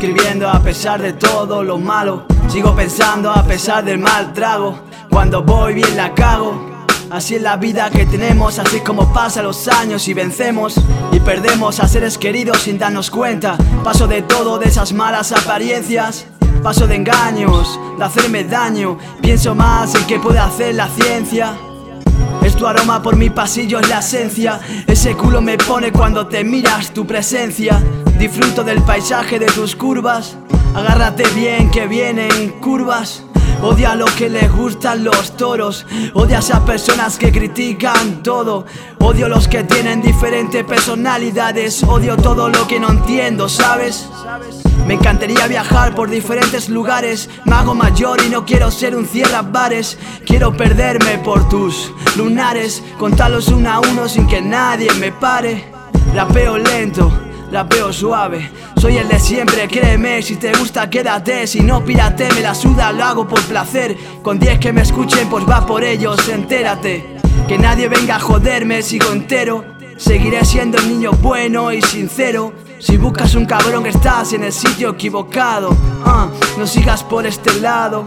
viviendo a pesar de todo lo malo. Sigo pensando a pesar del mal trago. Cuando voy bien la cago. Así es la vida que tenemos, así como pasan los años y vencemos y perdemos a seres queridos sin darnos cuenta. Paso de todo, de esas malas apariencias. Paso de engaños, de hacerme daño. Pienso más en qué puede hacer la ciencia. Es tu aroma por mi pasillo, es la esencia. Ese culo me pone cuando te miras tu presencia. Disfruto del paisaje de tus curvas. Agárrate bien que vienen curvas. Odia lo que les gustan los toros. Odia a esas personas que critican todo. Odio los que tienen diferentes personalidades. Odio todo lo que no entiendo, ¿sabes? Me encantaría viajar por diferentes lugares. Me hago mayor y no quiero ser un cierra bares. Quiero perderme por tus lunares. Contarlos uno a uno sin que nadie me pare. Rapeo lento rapeo suave. Soy el de siempre, créeme, si te gusta quédate, si no pírate, me la suda, lo hago por placer. Con 10 que me escuchen, pues va por ellos, entérate. Que nadie venga a joderme, sigo entero. Seguiré siendo el niño bueno y sincero. Si buscas un cabrón estás en el sitio equivocado. Ah, no sigas por este lado.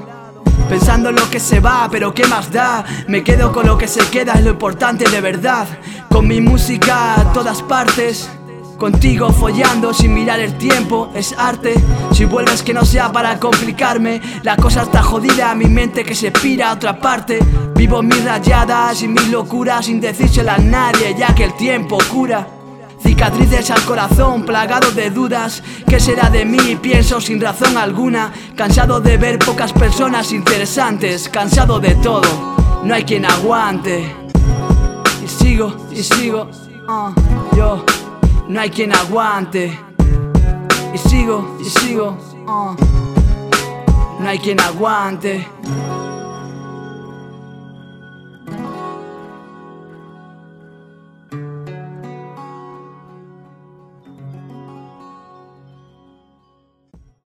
Pensando en lo que se va, pero qué más da. Me quedo con lo que se queda, es lo importante de verdad. Con mi música a todas partes. Contigo follando sin mirar el tiempo es arte. Si vuelves que no sea para complicarme, la cosa está jodida, mi mente que se pira a otra parte. Vivo mis rayadas y mis locuras sin decírselo a nadie, ya que el tiempo cura. Cicatrices al corazón, plagado de dudas. ¿Qué será de mí? Pienso sin razón alguna. Cansado de ver pocas personas interesantes. Cansado de todo, no hay quien aguante. Y sigo, y sigo, ah, yo no hay quien aguante. Y sigo, y sigo, uh. no hay quien aguante.